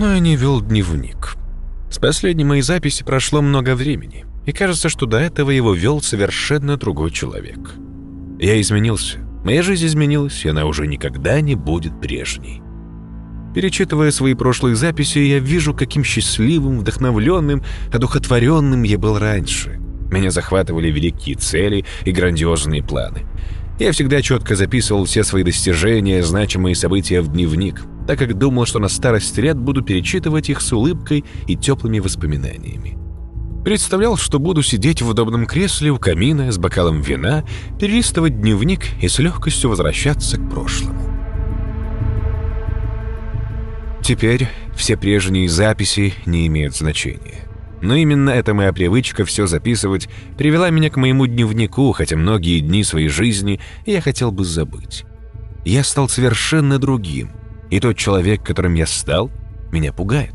Я не вел дневник. С последней моей записи прошло много времени, и кажется, что до этого его вел совершенно другой человек. Я изменился. Моя жизнь изменилась, и она уже никогда не будет прежней. Перечитывая свои прошлые записи, я вижу, каким счастливым, вдохновленным, одухотворенным я был раньше. Меня захватывали великие цели и грандиозные планы. Я всегда четко записывал все свои достижения, значимые события в дневник, так как думал, что на старость лет буду перечитывать их с улыбкой и теплыми воспоминаниями. Представлял, что буду сидеть в удобном кресле у камина с бокалом вина, перелистывать дневник и с легкостью возвращаться к прошлому. Теперь все прежние записи не имеют значения. Но именно эта моя привычка все записывать привела меня к моему дневнику, хотя многие дни своей жизни я хотел бы забыть. Я стал совершенно другим, и тот человек, которым я стал, меня пугает.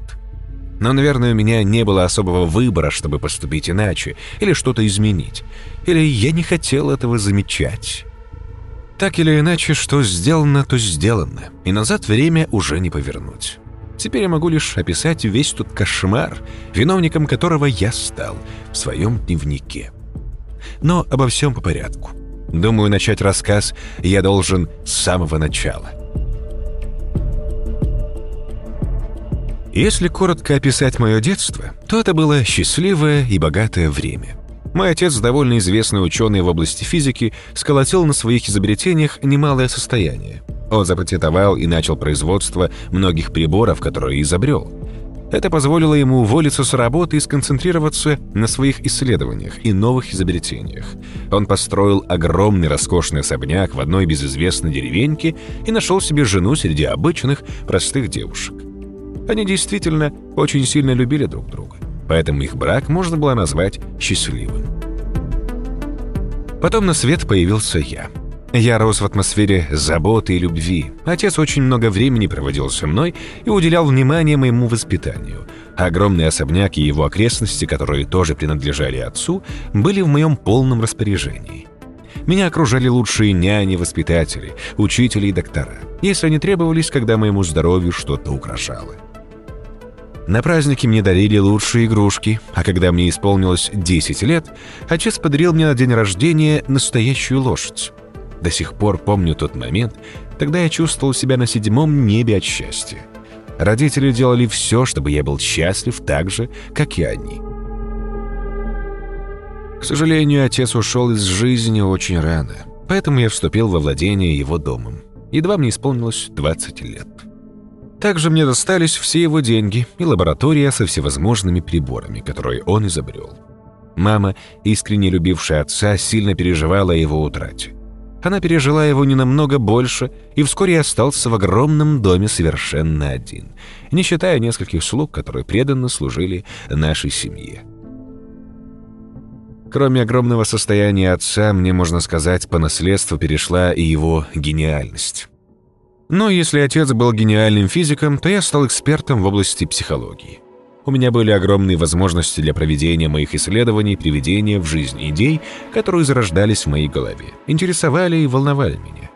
Но, наверное, у меня не было особого выбора, чтобы поступить иначе, или что-то изменить. Или я не хотел этого замечать. Так или иначе, что сделано, то сделано, и назад время уже не повернуть. Теперь я могу лишь описать весь тот кошмар, виновником которого я стал в своем дневнике. Но обо всем по порядку. Думаю, начать рассказ я должен с самого начала. Если коротко описать мое детство, то это было счастливое и богатое время. Мой отец, довольно известный ученый в области физики, сколотил на своих изобретениях немалое состояние. Он запатентовал и начал производство многих приборов, которые изобрел. Это позволило ему уволиться с работы и сконцентрироваться на своих исследованиях и новых изобретениях. Он построил огромный роскошный особняк в одной безызвестной деревеньке и нашел себе жену среди обычных, простых девушек. Они действительно очень сильно любили друг друга, поэтому их брак можно было назвать счастливым. Потом на свет появился я — я рос в атмосфере заботы и любви. Отец очень много времени проводил со мной и уделял внимание моему воспитанию. Огромный особняк и его окрестности, которые тоже принадлежали отцу, были в моем полном распоряжении. Меня окружали лучшие няни, воспитатели, учители и доктора, если они требовались, когда моему здоровью что-то угрожало. На праздники мне дарили лучшие игрушки, а когда мне исполнилось 10 лет, отец подарил мне на день рождения настоящую лошадь. До сих пор помню тот момент, тогда я чувствовал себя на седьмом небе от счастья. Родители делали все, чтобы я был счастлив так же, как и они. К сожалению, отец ушел из жизни очень рано, поэтому я вступил во владение его домом. Едва мне исполнилось 20 лет. Также мне достались все его деньги и лаборатория со всевозможными приборами, которые он изобрел. Мама, искренне любившая отца, сильно переживала о его утрате. Она пережила его не намного больше и вскоре остался в огромном доме совершенно один, не считая нескольких слуг, которые преданно служили нашей семье. Кроме огромного состояния отца, мне, можно сказать, по наследству перешла и его гениальность. Но если отец был гениальным физиком, то я стал экспертом в области психологии. У меня были огромные возможности для проведения моих исследований приведения в жизнь идей, которые зарождались в моей голове, интересовали и волновали меня.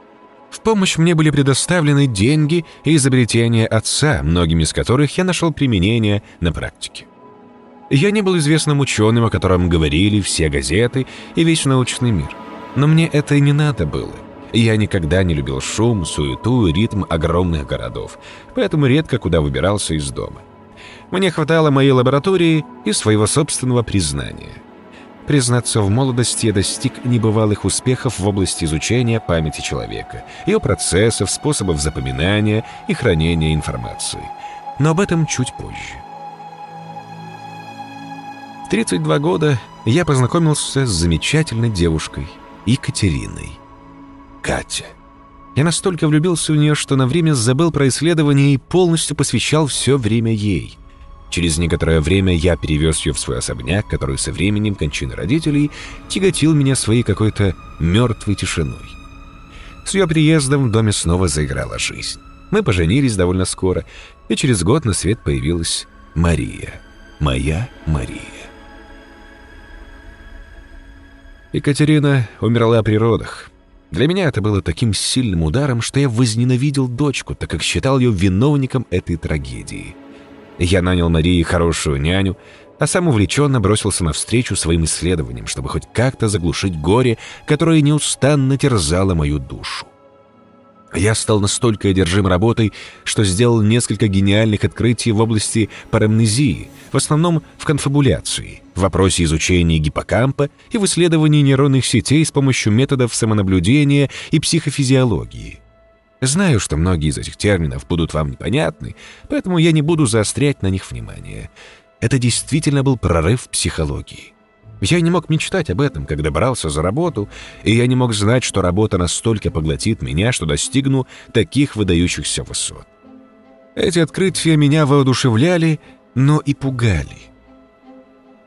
В помощь мне были предоставлены деньги и изобретения отца, многими из которых я нашел применение на практике. Я не был известным ученым, о котором говорили все газеты и весь научный мир. Но мне это и не надо было. Я никогда не любил шум, суету и ритм огромных городов, поэтому редко куда выбирался из дома. Мне хватало моей лаборатории и своего собственного признания. Признаться, в молодости я достиг небывалых успехов в области изучения памяти человека, ее процессов, способов запоминания и хранения информации. Но об этом чуть позже. В 32 года я познакомился с замечательной девушкой Екатериной. Катя. Я настолько влюбился в нее, что на время забыл про исследование и полностью посвящал все время ей. Через некоторое время я перевез ее в свой особняк, который со временем кончины родителей тяготил меня своей какой-то мертвой тишиной. С ее приездом в доме снова заиграла жизнь. Мы поженились довольно скоро, и через год на свет появилась Мария. Моя Мария. Екатерина умерла при родах. Для меня это было таким сильным ударом, что я возненавидел дочку, так как считал ее виновником этой трагедии — Я нанял Марии хорошую няню, а сам увлеченно бросился навстречу своим исследованиям, чтобы хоть как-то заглушить горе, которое неустанно терзало мою душу. Я стал настолько одержим работой, что сделал несколько гениальных открытий в области парамнезии, в основном в конфабуляции, в вопросе изучения гиппокампа и в исследовании нейронных сетей с помощью методов самонаблюдения и психофизиологии. Знаю, что многие из этих терминов будут вам непонятны, поэтому я не буду заострять на них внимание. Это действительно был прорыв психологии. Я не мог мечтать об этом, когда брался за работу, и я не мог знать, что работа настолько поглотит меня, что достигну таких выдающихся высот. Эти открытия меня воодушевляли, но и пугали.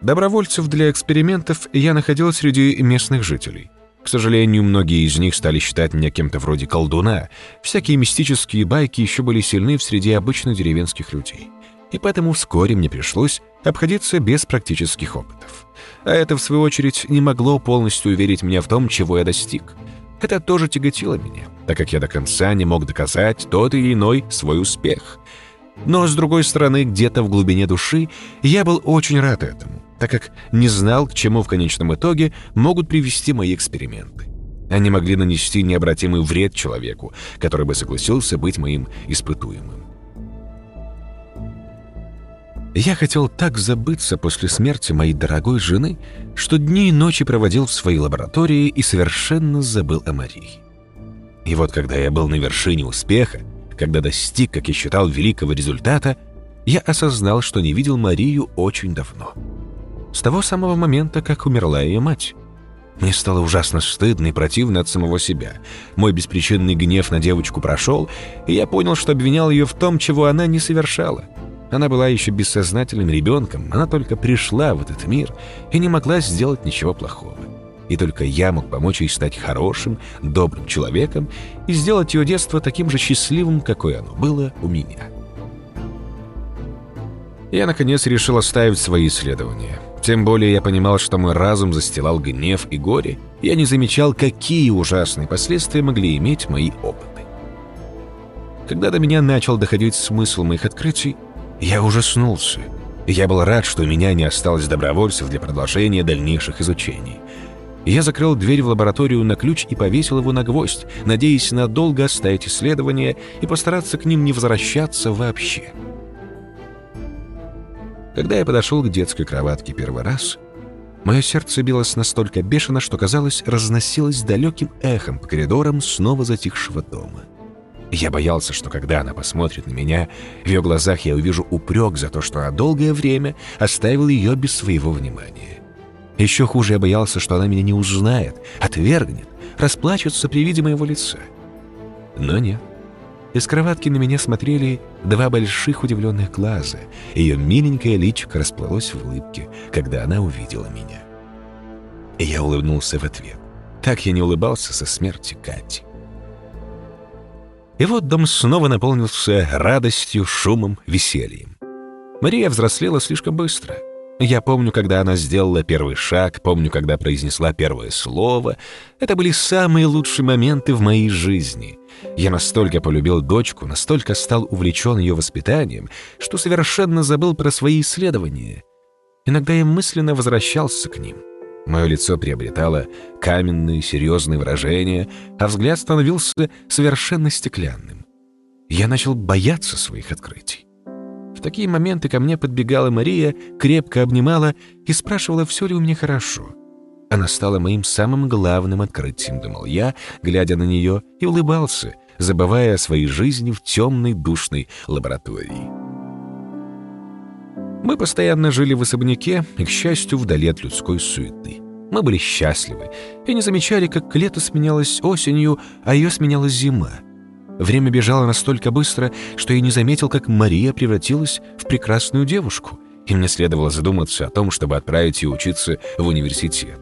Добровольцев для экспериментов я находил среди местных жителей. К сожалению, многие из них стали считать меня кем-то вроде колдуна. Всякие мистические байки еще были сильны в среде обычных деревенских людей. И поэтому вскоре мне пришлось обходиться без практических опытов. А это, в свою очередь, не могло полностью уверить меня в том, чего я достиг. Это тоже тяготило меня, так как я до конца не мог доказать тот или иной свой успех. Но, с другой стороны, где-то в глубине души я был очень рад этому, так как не знал, к чему в конечном итоге могут привести мои эксперименты. Они могли нанести необратимый вред человеку, который бы согласился быть моим испытуемым. Я хотел так забыться после смерти моей дорогой жены, что дни и ночи проводил в своей лаборатории и совершенно забыл о Марии. И вот когда я был на вершине успеха, когда достиг, как я считал, великого результата, я осознал, что не видел Марию очень давно. С того самого момента, как умерла ее мать. Мне стало ужасно стыдно и противно от самого себя. Мой беспричинный гнев на девочку прошел, и я понял, что обвинял ее в том, чего она не совершала — она была еще бессознательным ребенком, она только пришла в этот мир и не могла сделать ничего плохого. И только я мог помочь ей стать хорошим, добрым человеком и сделать ее детство таким же счастливым, какое оно было у меня. Я, наконец, решил оставить свои исследования. Тем более я понимал, что мой разум застилал гнев и горе, я не замечал, какие ужасные последствия могли иметь мои опыты. Когда до меня начал доходить смысл моих открытий, я ужаснулся. Я был рад, что у меня не осталось добровольцев для продолжения дальнейших изучений. Я закрыл дверь в лабораторию на ключ и повесил его на гвоздь, надеясь надолго оставить исследования и постараться к ним не возвращаться вообще. Когда я подошел к детской кроватке первый раз, мое сердце билось настолько бешено, что, казалось, разносилось далеким эхом по коридорам снова затихшего дома. Я боялся, что когда она посмотрит на меня, в ее глазах я увижу упрек за то, что она долгое время оставил ее без своего внимания. Еще хуже я боялся, что она меня не узнает, отвергнет, расплачется при виде моего лица. Но нет. Из кроватки на меня смотрели два больших удивленных глаза, ее миленькое личико расплылось в улыбке, когда она увидела меня. И я улыбнулся в ответ. Так я не улыбался со смерти Кати. И вот дом снова наполнился радостью, шумом, весельем. Мария взрослела слишком быстро. Я помню, когда она сделала первый шаг, помню, когда произнесла первое слово. Это были самые лучшие моменты в моей жизни. Я настолько полюбил дочку, настолько стал увлечен ее воспитанием, что совершенно забыл про свои исследования. Иногда я мысленно возвращался к ним — Мое лицо приобретало каменные, серьезные выражения, а взгляд становился совершенно стеклянным. Я начал бояться своих открытий. В такие моменты ко мне подбегала Мария, крепко обнимала и спрашивала, все ли у меня хорошо. Она стала моим самым главным открытием, думал я, глядя на нее, и улыбался, забывая о своей жизни в темной душной лаборатории. Мы постоянно жили в особняке и, к счастью, вдали от людской суеты. Мы были счастливы и не замечали, как лето сменялось осенью, а ее сменяла зима. Время бежало настолько быстро, что я не заметил, как Мария превратилась в прекрасную девушку, и мне следовало задуматься о том, чтобы отправить ее учиться в университет.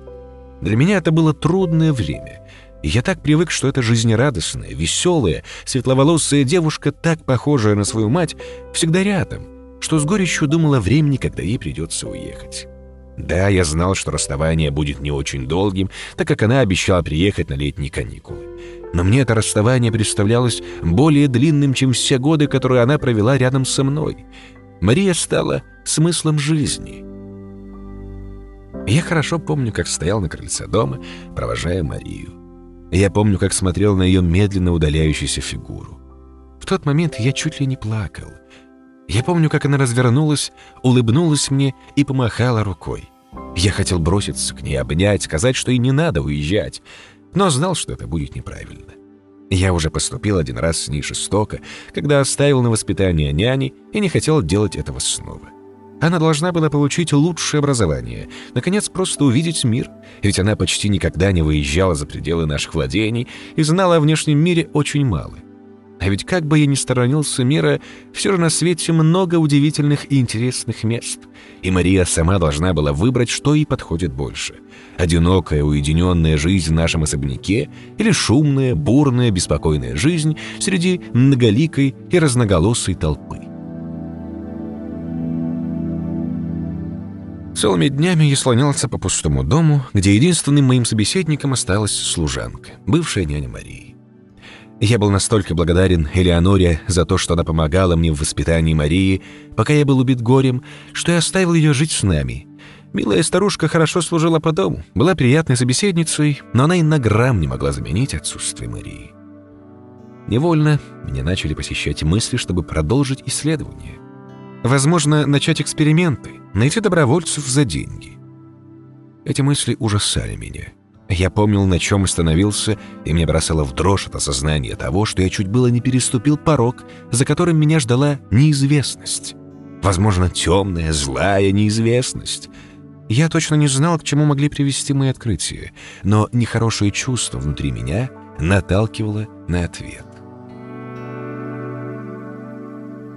Для меня это было трудное время. Я так привык, что эта жизнерадостная, веселая, светловолосая девушка, так похожая на свою мать, всегда рядом — что с горечью думал о времени, когда ей придется уехать. Да, я знал, что расставание будет не очень долгим, так как она обещала приехать на летние каникулы. Но мне это расставание представлялось более длинным, чем все годы, которые она провела рядом со мной. Мария стала смыслом жизни. Я хорошо помню, как стоял на крыльце дома, провожая Марию. Я помню, как смотрел на ее медленно удаляющуюся фигуру. В тот момент я чуть ли не плакал. Я помню, как она развернулась, улыбнулась мне и помахала рукой. Я хотел броситься к ней, обнять, сказать, что и не надо уезжать, но знал, что это будет неправильно. Я уже поступил один раз с ней жестоко, когда оставил на воспитание няни и не хотел делать этого снова. Она должна была получить лучшее образование, наконец просто увидеть мир, ведь она почти никогда не выезжала за пределы наших владений и знала о внешнем мире очень мало. А ведь как бы я ни сторонился мира, все же на свете много удивительных и интересных мест. И Мария сама должна была выбрать, что ей подходит больше. Одинокая, уединенная жизнь в нашем особняке или шумная, бурная, беспокойная жизнь среди многоликой и разноголосой толпы. Целыми днями я слонялся по пустому дому, где единственным моим собеседником осталась служанка, бывшая няня Марии. Я был настолько благодарен Элеоноре за то, что она помогала мне в воспитании Марии, пока я был убит горем, что я оставил ее жить с нами. Милая старушка хорошо служила по дому, была приятной собеседницей, но она и на грамм не могла заменить отсутствие Марии. Невольно меня начали посещать мысли, чтобы продолжить исследование. Возможно, начать эксперименты, найти добровольцев за деньги. Эти мысли ужасали меня. Я помнил, на чем остановился, и мне бросало в дрожь от осознания того, что я чуть было не переступил порог, за которым меня ждала неизвестность. Возможно, темная, злая неизвестность. Я точно не знал, к чему могли привести мои открытия, но нехорошее чувство внутри меня наталкивало на ответ.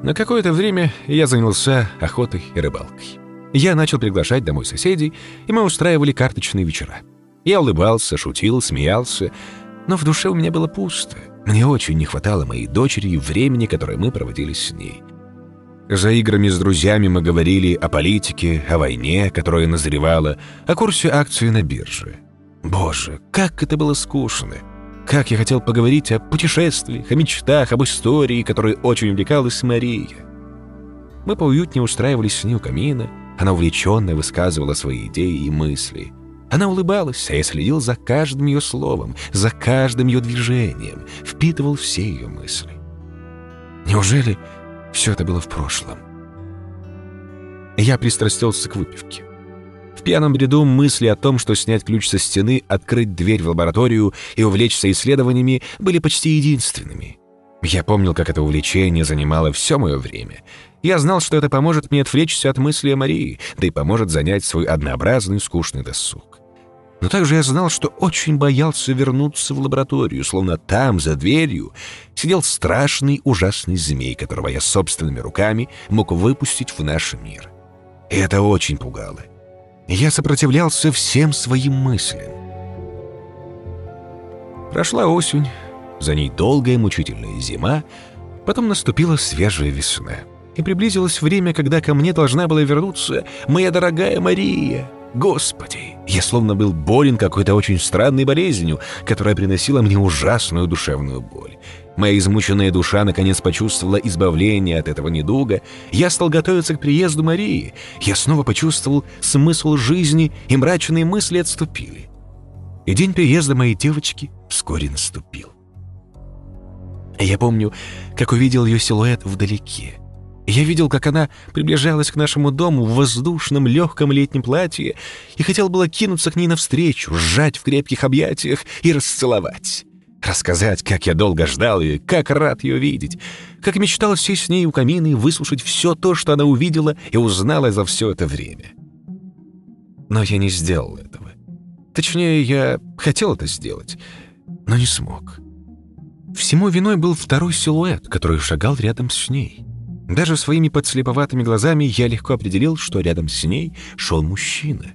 На какое-то время я занялся охотой и рыбалкой. Я начал приглашать домой соседей, и мы устраивали карточные вечера. Я улыбался, шутил, смеялся, но в душе у меня было пусто. Мне очень не хватало моей дочери и времени, которое мы проводили с ней. За играми с друзьями мы говорили о политике, о войне, которая назревала, о курсе акций на бирже. Боже, как это было скучно! Как я хотел поговорить о путешествиях, о мечтах, об истории, которой очень увлекалась Мария. Мы поуютнее устраивались с ней у камина, она увлеченно высказывала свои идеи и мысли — она улыбалась, а я следил за каждым ее словом, за каждым ее движением, впитывал все ее мысли. Неужели все это было в прошлом? Я пристрастился к выпивке. В пьяном бреду мысли о том, что снять ключ со стены, открыть дверь в лабораторию и увлечься исследованиями, были почти единственными. Я помнил, как это увлечение занимало все мое время. Я знал, что это поможет мне отвлечься от мысли о Марии, да и поможет занять свой однообразный скучный досуг. Но также я знал, что очень боялся вернуться в лабораторию, словно там, за дверью, сидел страшный ужасный змей, которого я собственными руками мог выпустить в наш мир. И это очень пугало. Я сопротивлялся всем своим мыслям. Прошла осень, за ней долгая мучительная зима, потом наступила свежая весна. И приблизилось время, когда ко мне должна была вернуться моя дорогая Мария — Господи, я словно был болен какой-то очень странной болезнью, которая приносила мне ужасную душевную боль. Моя измученная душа наконец почувствовала избавление от этого недуга. Я стал готовиться к приезду Марии. Я снова почувствовал смысл жизни, и мрачные мысли отступили. И день приезда моей девочки вскоре наступил. Я помню, как увидел ее силуэт вдалеке. Я видел, как она приближалась к нашему дому в воздушном легком летнем платье и хотел было кинуться к ней навстречу, сжать в крепких объятиях и расцеловать. Рассказать, как я долго ждал ее, как рад ее видеть, как мечтал сесть с ней у камина и выслушать все то, что она увидела и узнала за все это время. Но я не сделал этого. Точнее, я хотел это сделать, но не смог. Всему виной был второй силуэт, который шагал рядом с ней — даже своими подслеповатыми глазами я легко определил, что рядом с ней шел мужчина.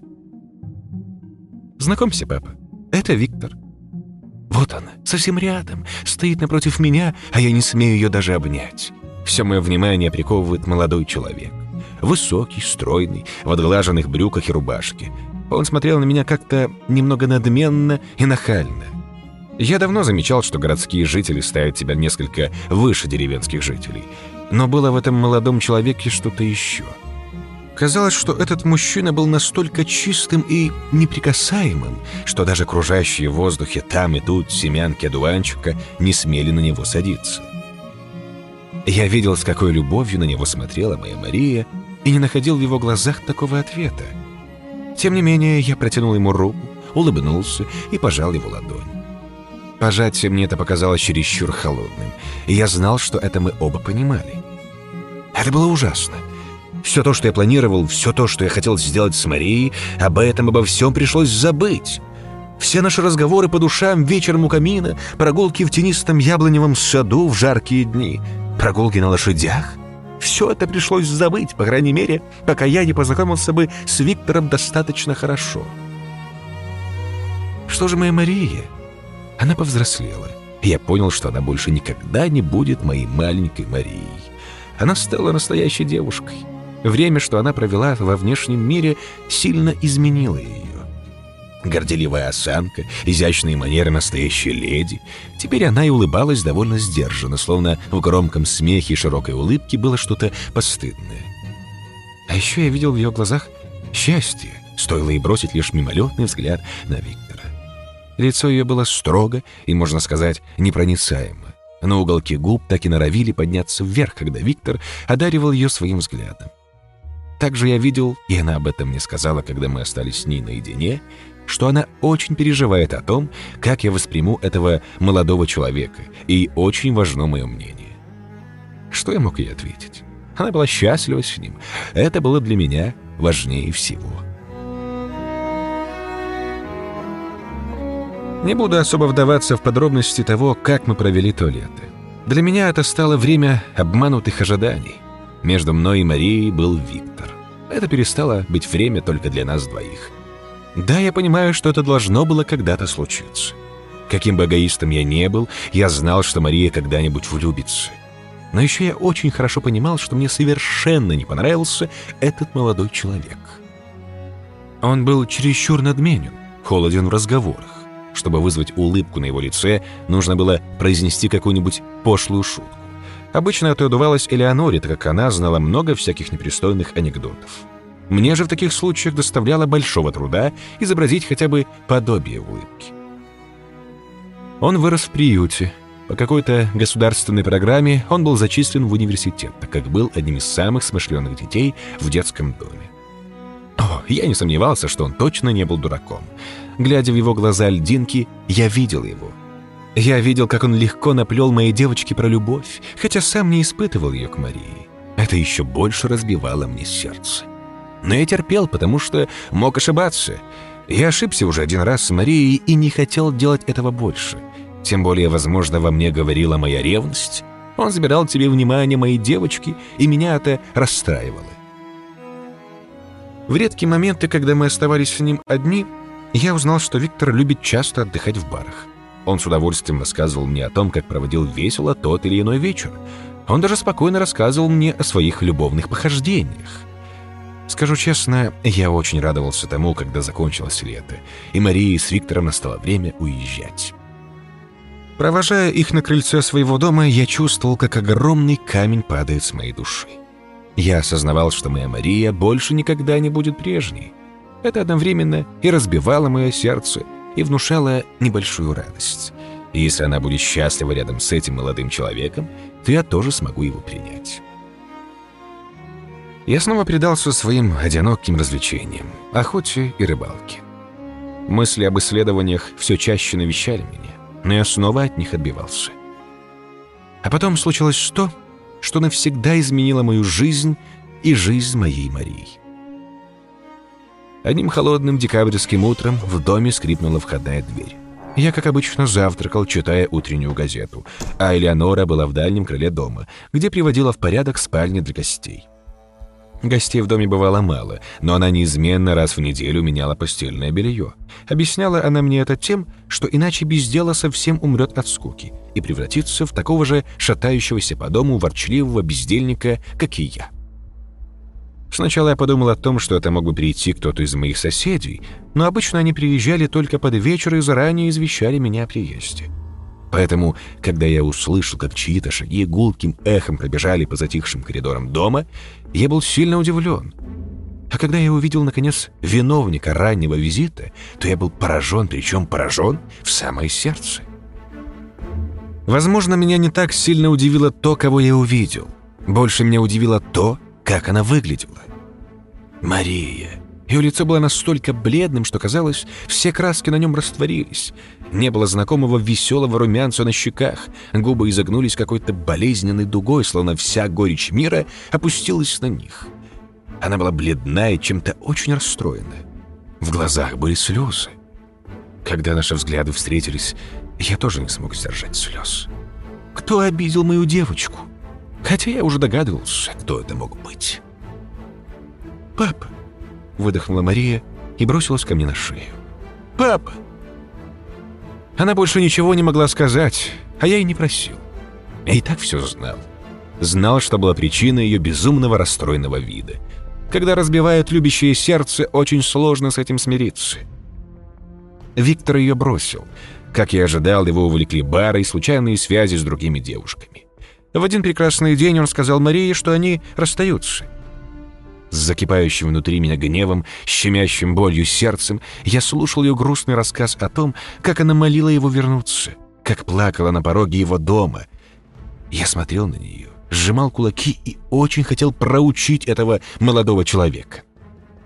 «Знакомься, папа, это Виктор». Вот она, совсем рядом, стоит напротив меня, а я не смею ее даже обнять. Все мое внимание приковывает молодой человек. Высокий, стройный, в отглаженных брюках и рубашке. Он смотрел на меня как-то немного надменно и нахально. Я давно замечал, что городские жители ставят себя несколько выше деревенских жителей — Но было в этом молодом человеке что-то еще. Казалось, что этот мужчина был настолько чистым и неприкасаемым, что даже окружающие в воздухе там и тут семянки одуванчика не смели на него садиться. Я видел, с какой любовью на него смотрела моя Мария, и не находил в его глазах такого ответа. Тем не менее, я протянул ему руку, улыбнулся и пожал его ладонь. Пожатие мне это показалось чересчур холодным, и я знал, что это мы оба понимали. Это было ужасно. Все то, что я планировал, все то, что я хотел сделать с Марией, об этом, обо всем пришлось забыть. Все наши разговоры по душам вечером у камина, прогулки в тенистом яблоневом саду в жаркие дни, прогулки на лошадях — все это пришлось забыть, по крайней мере, пока я не познакомился бы с Виктором достаточно хорошо. Что же моя Мария? Она повзрослела. Я понял, что она больше никогда не будет моей маленькой Марией. Она стала настоящей девушкой. Время, что она провела во внешнем мире, сильно изменило ее. Горделивая осанка, изящные манеры настоящей леди. Теперь она и улыбалась довольно сдержанно, словно в громком смехе и широкой улыбке было что-то постыдное. А еще я видел в ее глазах счастье, стоило ей бросить лишь мимолетный взгляд на Виктора. Лицо ее было строго и, можно сказать, непроницаемо. Но уголки губ так и норовили подняться вверх, когда Виктор одаривал ее своим взглядом. Также я видел, и она об этом мне сказала, когда мы остались с ней наедине, что она очень переживает о том, как я восприму этого молодого человека, и очень важно мое мнение. Что я мог ей ответить? Она была счастлива с ним. Это было для меня важнее всего. Не буду особо вдаваться в подробности того, как мы провели то лето. Для меня это стало время обманутых ожиданий. Между мной и Марией был Виктор. Это перестало быть время только для нас двоих. Да, я понимаю, что это должно было когда-то случиться. Каким бы эгоистом я не был, я знал, что Мария когда-нибудь влюбится. Но еще я очень хорошо понимал, что мне совершенно не понравился этот молодой человек. Он был чересчур надменен, холоден в разговорах. Чтобы вызвать улыбку на его лице, нужно было произнести какую-нибудь пошлую шутку. Обычно это удавалось Элеоноре, так как она знала много всяких непристойных анекдотов. Мне же в таких случаях доставляло большого труда изобразить хотя бы подобие улыбки. Он вырос в приюте. По какой-то государственной программе он был зачислен в университет, так как был одним из самых смышленых детей в детском доме. О, я не сомневался, что он точно не был дураком. Глядя в его глаза льдинки, я видел его. Я видел, как он легко наплел моей девочке про любовь, хотя сам не испытывал ее к Марии. Это еще больше разбивало мне сердце. Но я терпел, потому что мог ошибаться. Я ошибся уже один раз с Марией и не хотел делать этого больше. Тем более, возможно, во мне говорила моя ревность. Он забирал тебе внимание моей девочки, и меня это расстраивало. В редкие моменты, когда мы оставались с ним одни, я узнал, что Виктор любит часто отдыхать в барах. Он с удовольствием рассказывал мне о том, как проводил весело тот или иной вечер. Он даже спокойно рассказывал мне о своих любовных похождениях. Скажу честно, я очень радовался тому, когда закончилось лето, и Марии с Виктором настало время уезжать. Провожая их на крыльце своего дома, я чувствовал, как огромный камень падает с моей души. Я осознавал, что моя Мария больше никогда не будет прежней. Это одновременно и разбивало мое сердце, и внушало небольшую радость. И если она будет счастлива рядом с этим молодым человеком, то я тоже смогу его принять. Я снова предался своим одиноким развлечениям, охоте и рыбалке. Мысли об исследованиях все чаще навещали меня, но я снова от них отбивался. А потом случилось то, что навсегда изменило мою жизнь и жизнь моей Марии. Одним холодным декабрьским утром в доме скрипнула входная дверь. Я, как обычно, завтракал, читая утреннюю газету, а Элеонора была в дальнем крыле дома, где приводила в порядок спальни для гостей. Гостей в доме бывало мало, но она неизменно раз в неделю меняла постельное белье. Объясняла она мне это тем, что иначе без дела совсем умрет от скуки и превратится в такого же шатающегося по дому ворчливого бездельника, как и я. Сначала я подумал о том, что это мог бы прийти кто-то из моих соседей, но обычно они приезжали только под вечер и заранее извещали меня о приезде. Поэтому, когда я услышал, как чьи-то шаги гулким эхом пробежали по затихшим коридорам дома, я был сильно удивлен. А когда я увидел, наконец, виновника раннего визита, то я был поражен, причем поражен в самое сердце. Возможно, меня не так сильно удивило то, кого я увидел. Больше меня удивило то, как она выглядела. Мария. Ее лицо было настолько бледным, что казалось, все краски на нем растворились. Не было знакомого веселого румянца на щеках. Губы изогнулись какой-то болезненной дугой, словно вся горечь мира опустилась на них. Она была бледна и чем-то очень расстроена. В глазах были слезы. Когда наши взгляды встретились, я тоже не смог сдержать слез. Кто обидел мою девочку? Хотя я уже догадывался, кто это мог быть. «Папа!» — выдохнула Мария и бросилась ко мне на шею. «Папа!» Она больше ничего не могла сказать, а я и не просил. Я и так все знал. Знал, что была причина ее безумного расстроенного вида. Когда разбивают любящее сердце, очень сложно с этим смириться. Виктор ее бросил. Как я ожидал, его увлекли бары и случайные связи с другими девушками. В один прекрасный день он сказал Марии, что они расстаются. С закипающим внутри меня гневом, щемящим болью сердцем, я слушал ее грустный рассказ о том, как она молила его вернуться, как плакала на пороге его дома. Я смотрел на нее, сжимал кулаки и очень хотел проучить этого молодого человека.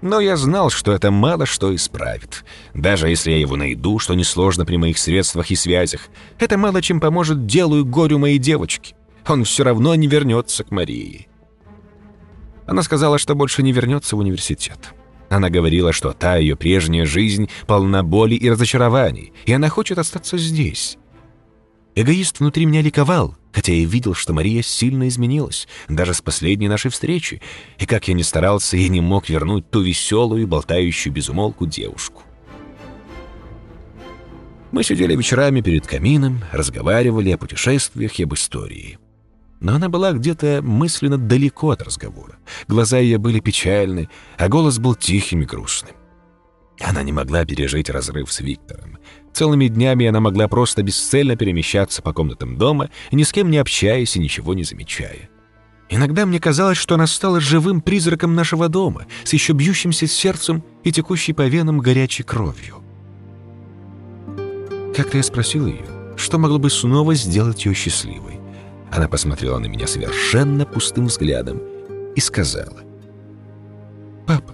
Но я знал, что это мало что исправит. Даже если я его найду, что несложно при моих средствах и связях, это мало чем поможет делу и горю моей девочки. Он все равно не вернется к Марии. Она сказала, что больше не вернется в университет. Она говорила, что та ее прежняя жизнь полна боли и разочарований, и она хочет остаться здесь. Эгоист внутри меня ликовал, хотя я видел, что Мария сильно изменилась, даже с последней нашей встречи, и как я ни старался, я не мог вернуть ту веселую, болтающую безумолку девушку. Мы сидели вечерами перед камином, разговаривали о путешествиях и об истории. Но она была где-то мысленно далеко от разговора. Глаза ее были печальны, а голос был тихим и грустным. Она не могла пережить разрыв с Виктором. Целыми днями она могла просто бесцельно перемещаться по комнатам дома, ни с кем не общаясь и ничего не замечая. Иногда мне казалось, что она стала живым призраком нашего дома, с еще бьющимся сердцем и текущей по венам горячей кровью. Как-то я спросил ее, что могло бы снова сделать ее счастливой. Она посмотрела на меня совершенно пустым взглядом и сказала. «Папа,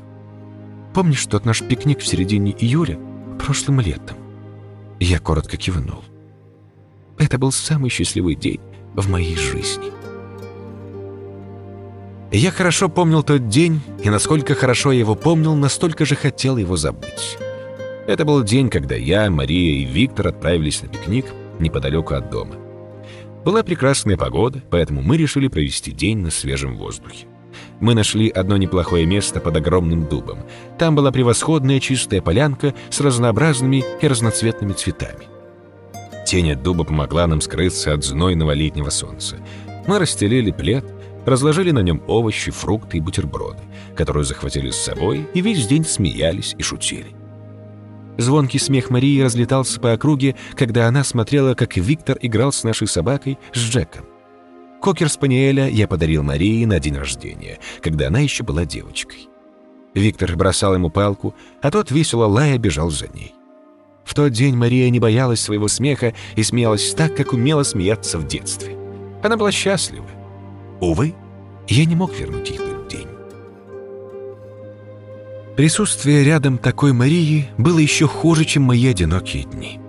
помнишь тот наш пикник в середине июля прошлым летом?» Я коротко кивнул. Это был самый счастливый день в моей жизни. Я хорошо помнил тот день, и насколько хорошо я его помнил, настолько же хотел его забыть. Это был день, когда я, Мария и Виктор отправились на пикник неподалеку от дома. Была прекрасная погода, поэтому мы решили провести день на свежем воздухе. Мы нашли одно неплохое место под огромным дубом. Там была превосходная чистая полянка с разнообразными и разноцветными цветами. Тень от дуба помогла нам скрыться от знойного летнего солнца. Мы расстелили плед, разложили на нем овощи, фрукты и бутерброды, которые захватили с собой, и весь день смеялись и шутили. Звонкий смех Марии разлетался по округе, когда она смотрела, как Виктор играл с нашей собакой, с Джеком. Кокер-спаниеля я подарил Марии на день рождения, когда она еще была девочкой. Виктор бросал ему палку, а тот весело лая бежал за ней. В тот день Мария не боялась своего смеха и смеялась так, как умела смеяться в детстве. Она была счастлива. Увы, я не мог вернуть ей тот день. Присутствие рядом такой Марии было еще хуже, чем мои одинокие дни.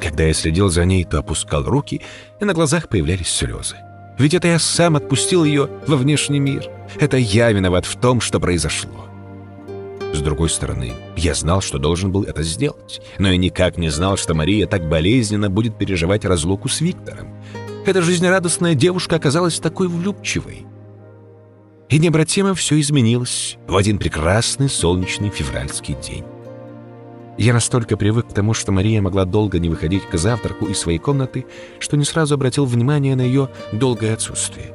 Когда я следил за ней, то опускал руки, и на глазах появлялись слезы. Ведь это я сам отпустил ее во внешний мир. Это я виноват в том, что произошло. С другой стороны, я знал, что должен был это сделать, но я никак не знал, что Мария так болезненно будет переживать разлуку с Виктором. Эта жизнерадостная девушка оказалась такой влюбчивой. И необратимо все изменилось в один прекрасный солнечный февральский день. Я настолько привык к тому, что Мария могла долго не выходить к завтраку из своей комнаты, что не сразу обратил внимание на ее долгое отсутствие.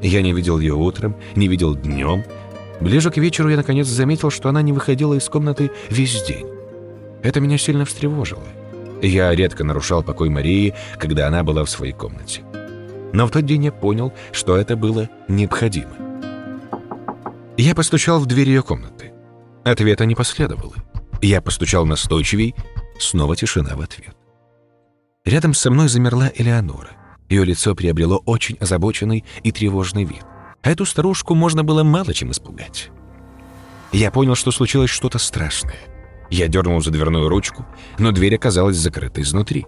Я не видел ее утром, не видел днем. Ближе к вечеру я наконец заметил, что она не выходила из комнаты весь день. Это меня сильно встревожило. Я редко нарушал покой Марии, когда она была в своей комнате. Но в тот день я понял, что это было необходимо. Я постучал в дверь ее комнаты. Ответа не последовало. Я постучал настойчивей, снова тишина в ответ. Рядом со мной замерла Элеонора. Ее лицо приобрело очень озабоченный и тревожный вид. А эту старушку можно было мало чем испугать. Я понял, что случилось что-то страшное. Я дернул за дверную ручку, но дверь оказалась закрыта изнутри.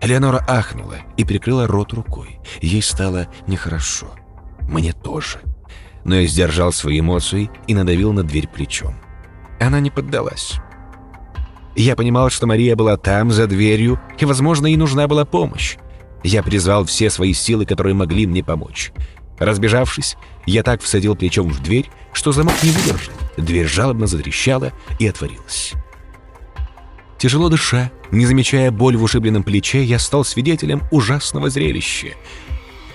Элеонора ахнула и прикрыла рот рукой. Ей стало нехорошо. Мне тоже. Но я сдержал свои эмоции и надавил на дверь плечом. Она не поддалась. Я понимал, что Мария была там, за дверью, и, возможно, ей нужна была помощь. Я призвал все свои силы, которые могли мне помочь. Разбежавшись, я так всадил плечом в дверь, что замок не выдержал. Дверь жалобно затрещала и отворилась. Тяжело дыша, не замечая боль в ушибленном плече, я стал свидетелем ужасного зрелища.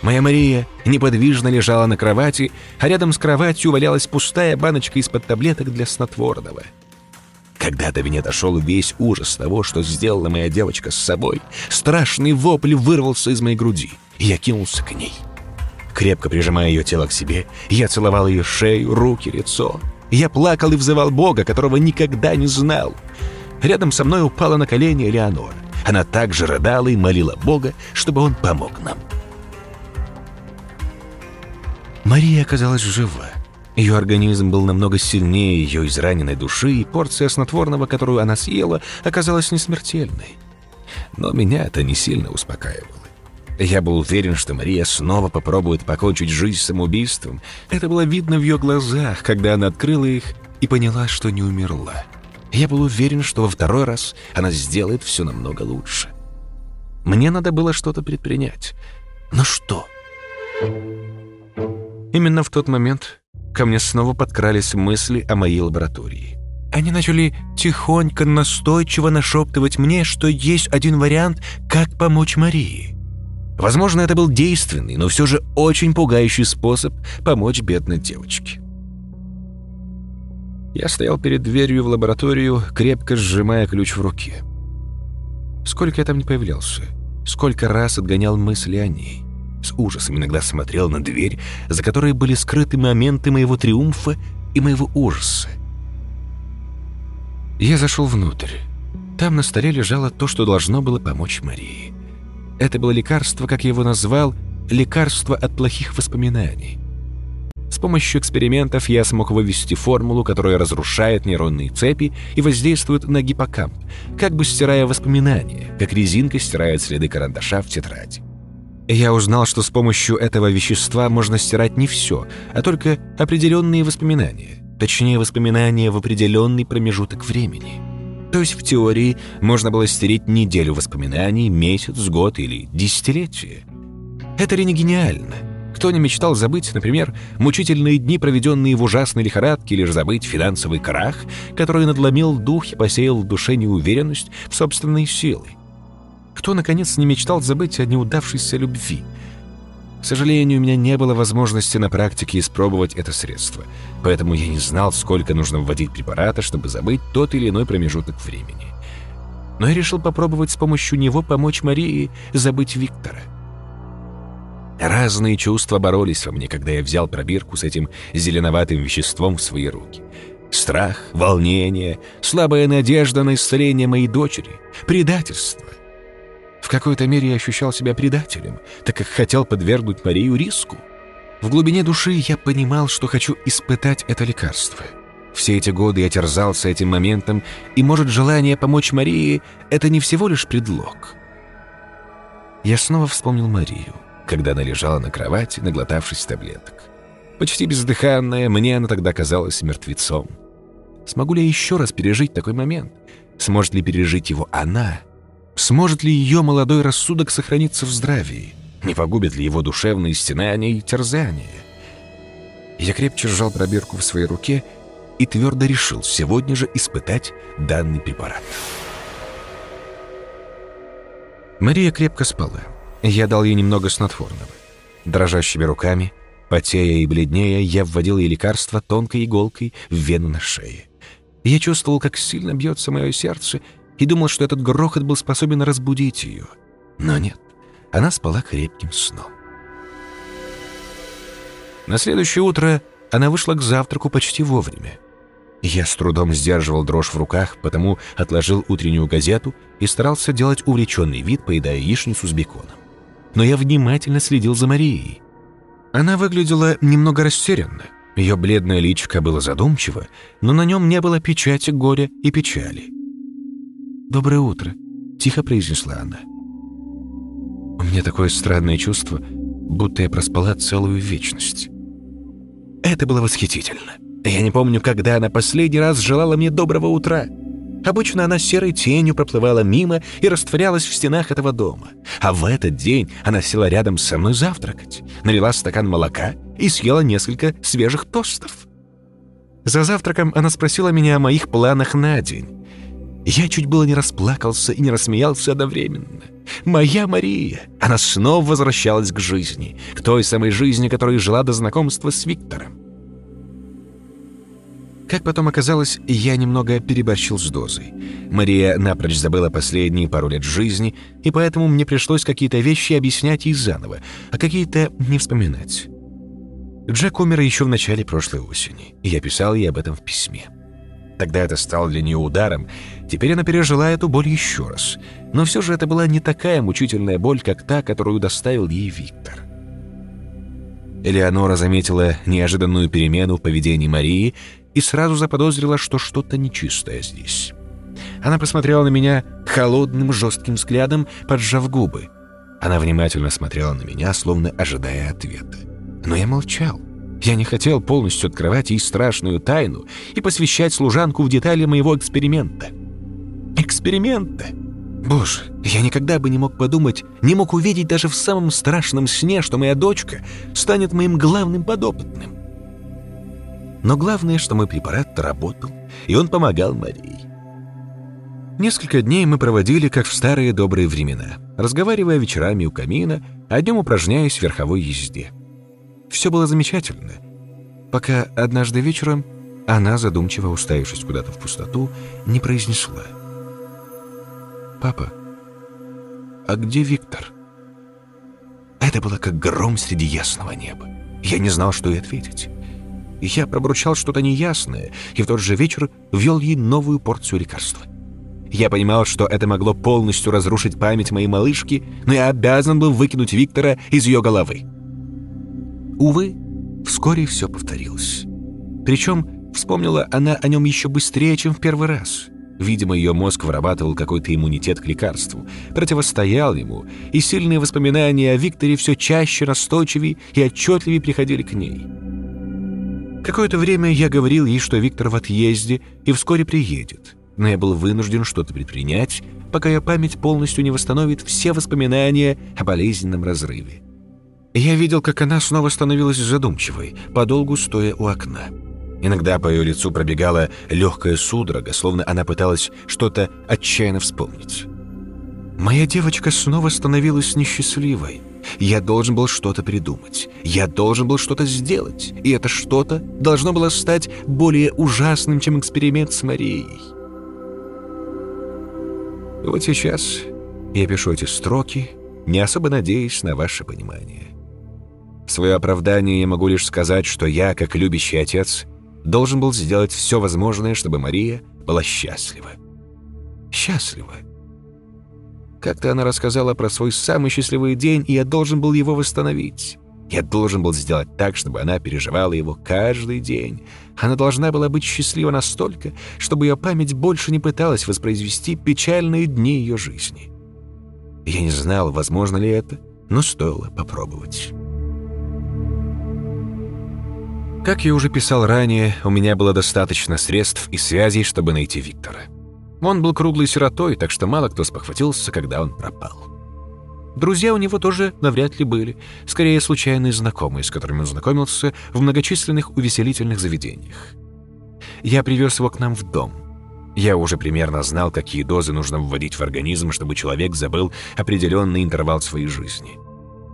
Моя Мария неподвижно лежала на кровати, а рядом с кроватью валялась пустая баночка из-под таблеток для снотворного. Когда до меня дошел весь ужас того, что сделала моя девочка с собой, страшный вопль вырвался из моей груди, и я кинулся к ней. Крепко прижимая ее тело к себе, я целовал ее шею, руки, лицо. Я плакал и взывал Бога, которого никогда не знал. Рядом со мной упала на колени Элеонора. Она также рыдала и молила Бога, чтобы он помог нам. Мария оказалась жива. Ее организм был намного сильнее ее израненной души, и порция снотворного, которую она съела, оказалась несмертельной. Но меня это не сильно успокаивало. Я был уверен, что Мария снова попробует покончить жизнь самоубийством. Это было видно в ее глазах, когда она открыла их и поняла, что не умерла. Я был уверен, что во второй раз она сделает все намного лучше. Мне надо было что-то предпринять. Но что? Именно в тот момент ко мне снова подкрались мысли о моей лаборатории. Они начали тихонько, настойчиво нашептывать мне, что есть один вариант, как помочь Марии. Возможно, это был действенный, но все же очень пугающий способ помочь бедной девочке. Я стоял перед дверью в лабораторию, крепко сжимая ключ в руке. Сколько я там не появлялся, сколько раз отгонял мысли о ней. С ужасом иногда смотрел на дверь, за которой были скрыты моменты моего триумфа и моего ужаса. Я зашел внутрь. Там на столе лежало то, что должно было помочь Марии. Это было лекарство, как я его назвал, лекарство от плохих воспоминаний. С помощью экспериментов я смог вывести формулу, которая разрушает нейронные цепи и воздействует на гиппокамп, как бы стирая воспоминания, как резинка стирает следы карандаша в тетради. Я узнал, что с помощью этого вещества можно стирать не все, а только определенные воспоминания, точнее воспоминания в определенный промежуток времени. То есть в теории можно было стереть неделю воспоминаний, месяц, год или десятилетие. Это ли не гениально? Кто не мечтал забыть, например, мучительные дни, проведенные в ужасной лихорадке, или забыть финансовый крах, который надломил дух и посеял в душе неуверенность в собственные силы? Кто, наконец, не мечтал забыть о неудавшейся любви? К сожалению, у меня не было возможности на практике испробовать это средство, поэтому я не знал, сколько нужно вводить препарата, чтобы забыть тот или иной промежуток времени. Но я решил попробовать с помощью него помочь Марии забыть Виктора. Разные чувства боролись во мне, когда я взял пробирку с этим зеленоватым веществом в свои руки. Страх, волнение, слабая надежда на исцеление моей дочери, предательство. В какой-то мере я ощущал себя предателем, так как хотел подвергнуть Марию риску. В глубине души я понимал, что хочу испытать это лекарство. Все эти годы я терзался этим моментом, и, может, желание помочь Марии — это не всего лишь предлог. Я снова вспомнил Марию когда она лежала на кровати, наглотавшись таблеток. Почти бездыханная, мне она тогда казалась мертвецом. Смогу ли я еще раз пережить такой момент? Сможет ли пережить его она? Сможет ли ее молодой рассудок сохраниться в здравии? Не погубит ли его душевные стенания и терзания? Я крепче сжал пробирку в своей руке и твердо решил сегодня же испытать данный препарат. Мария крепко спала. Я дал ей немного снотворного. Дрожащими руками, потея и бледнее, я вводил ей лекарство тонкой иголкой в вену на шее. Я чувствовал, как сильно бьется мое сердце, и думал, что этот грохот был способен разбудить ее. Но нет, она спала крепким сном. На следующее утро она вышла к завтраку почти вовремя. Я с трудом сдерживал дрожь в руках, потому отложил утреннюю газету и старался делать увлеченный вид, поедая яичницу с беконом. Но я внимательно следил за Марией. Она выглядела немного растерянно. Ее бледное личико было задумчиво, но на нем не было печати горя и печали. «Доброе утро», — тихо произнесла она. У меня такое странное чувство, будто я проспала целую вечность. Это было восхитительно. Я не помню, когда она последний раз желала мне доброго утра. Обычно она серой тенью проплывала мимо и растворялась в стенах этого дома. А в этот день она села рядом со мной завтракать, налила стакан молока и съела несколько свежих тостов. За завтраком она спросила меня о моих планах на день. Я чуть было не расплакался и не рассмеялся одновременно. Моя Мария! Она снова возвращалась к жизни, к той самой жизни, которой жила до знакомства с Виктором. Как потом оказалось, я немного переборщил с дозой. Мария напрочь забыла последние пару лет жизни, и поэтому мне пришлось какие-то вещи объяснять ей заново, а какие-то не вспоминать. Джек умер еще в начале прошлой осени, и я писал ей об этом в письме. Тогда это стало для нее ударом, теперь она пережила эту боль еще раз. Но все же это была не такая мучительная боль, как та, которую доставил ей Виктор. Элеонора заметила неожиданную перемену в поведении Марии и сразу заподозрила, что что-то нечистое здесь. Она посмотрела на меня холодным жестким взглядом, поджав губы. Она внимательно смотрела на меня, словно ожидая ответа. Но я молчал. Я не хотел полностью открывать ей страшную тайну и посвящать служанку в детали моего эксперимента. Эксперимента! Боже, я никогда бы не мог подумать, не мог увидеть даже в самом страшном сне, что моя дочка станет моим главным подопытным. Но главное, что мой препарат работал, и он помогал Марии. Несколько дней мы проводили, как в старые добрые времена, разговаривая вечерами у камина, а днем упражняясь в верховой езде. Все было замечательно, пока однажды вечером она, задумчиво уставившись куда-то в пустоту, не произнесла. «Папа, а где Виктор?» Это было как гром среди ясного неба. Я не знал, что и ответить. Я пробурчал что-то неясное, и в тот же вечер ввел ей новую порцию лекарства. Я понимал, что это могло полностью разрушить память моей малышки, но я обязан был выкинуть Виктора из ее головы. Увы, вскоре все повторилось. Причем вспомнила она о нем еще быстрее, чем в первый раз. Видимо, ее мозг вырабатывал какой-то иммунитет к лекарству, противостоял ему, и сильные воспоминания о Викторе все чаще, настойчивее и отчетливее приходили к ней. Какое-то время я говорил ей, что Виктор в отъезде и вскоре приедет, но я был вынужден что-то предпринять, пока ее память полностью не восстановит все воспоминания о болезненном разрыве. Я видел, как она снова становилась задумчивой, подолгу стоя у окна. Иногда по ее лицу пробегала легкая судорога, словно она пыталась что-то отчаянно вспомнить. Моя девочка снова становилась несчастливой. Я должен был что-то придумать. Я должен был что-то сделать. И это что-то должно было стать более ужасным, чем эксперимент с Марией. Вот сейчас я пишу эти строки, не особо надеясь на ваше понимание. Свое оправдание я могу лишь сказать, что я, как любящий отец, должен был сделать все возможное, чтобы Мария была счастлива. Счастлива. Как-то она рассказала про свой самый счастливый день, и я должен был его восстановить. Я должен был сделать так, чтобы она переживала его каждый день. Она должна была быть счастлива настолько, чтобы ее память больше не пыталась воспроизвести печальные дни ее жизни. Я не знал, возможно ли это, но стоило попробовать. Как я уже писал ранее, у меня было достаточно средств и связей, чтобы найти Виктора. Он был круглой сиротой, так что мало кто спохватился, когда он пропал. Друзья у него тоже навряд ли были, скорее случайные знакомые, с которыми он знакомился в многочисленных увеселительных заведениях. Я привез его к нам в дом. Я уже примерно знал, какие дозы нужно вводить в организм, чтобы человек забыл определенный интервал своей жизни.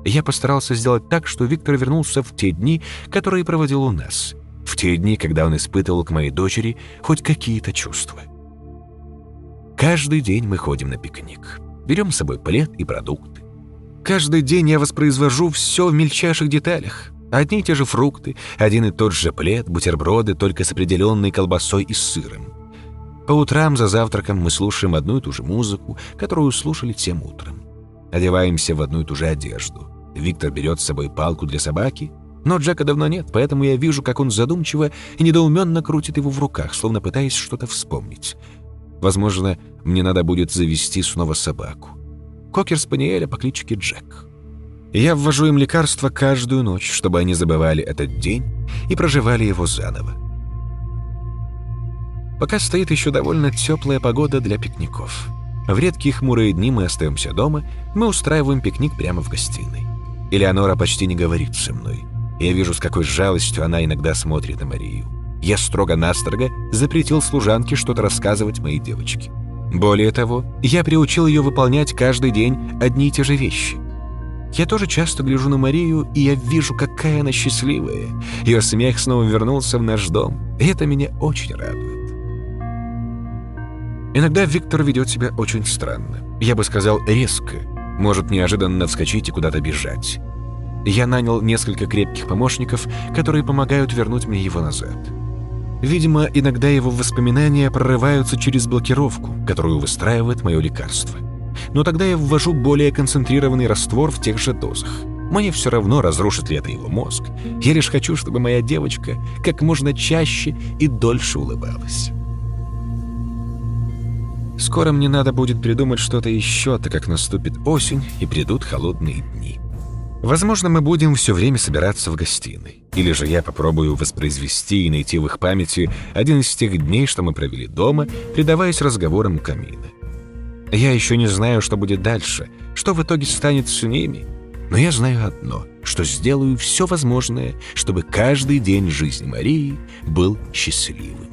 Я постарался сделать так, что Виктор вернулся в те дни, которые проводил у нас, в те дни, когда он испытывал к моей дочери хоть какие-то чувства. Каждый день мы ходим на пикник. Берем с собой плед и продукты. Каждый день я воспроизвожу все в мельчайших деталях. Одни и те же фрукты, один и тот же плед, бутерброды, только с определенной колбасой и сыром. По утрам за завтраком мы слушаем одну и ту же музыку, которую слушали тем утром. Одеваемся в одну и ту же одежду. Виктор берет с собой палку для собаки, но Джека давно нет, поэтому я вижу, как он задумчиво и недоуменно крутит его в руках, словно пытаясь что-то вспомнить. Возможно, мне надо будет завести снова собаку. Кокер-спаниеля по кличке Джек. Я ввожу им лекарства каждую ночь, чтобы они забывали этот день и проживали его заново. Пока стоит еще довольно теплая погода для пикников. В редкие хмурые дни мы остаемся дома, мы устраиваем пикник прямо в гостиной. Элеонора почти не говорит со мной. Я вижу, с какой жалостью она иногда смотрит на Марию. Я строго-настрого запретил служанке что-то рассказывать моей девочке. Более того, я приучил ее выполнять каждый день одни и те же вещи. Я тоже часто гляжу на Марию, и я вижу, какая она счастливая. Ее смех снова вернулся в наш дом, и это меня очень радует. Иногда Виктор ведет себя очень странно. Я бы сказал, резко. Может неожиданно вскочить и куда-то бежать. Я нанял несколько крепких помощников, которые помогают вернуть мне его назад. Видимо, иногда его воспоминания прорываются через блокировку, которую выстраивает мое лекарство. Но тогда я ввожу более концентрированный раствор в тех же дозах. Мне все равно, разрушит ли это его мозг. Я лишь хочу, чтобы моя девочка как можно чаще и дольше улыбалась. Скоро мне надо будет придумать что-то еще, так как наступит осень и придут холодные дни. Возможно, мы будем все время собираться в гостиной. Или же я попробую воспроизвести и найти в их памяти один из тех дней, что мы провели дома, предаваясь разговорам у камина. Я еще не знаю, что будет дальше, что в итоге станет с ними. Но я знаю одно, что сделаю все возможное, чтобы каждый день жизни Марии был счастливым.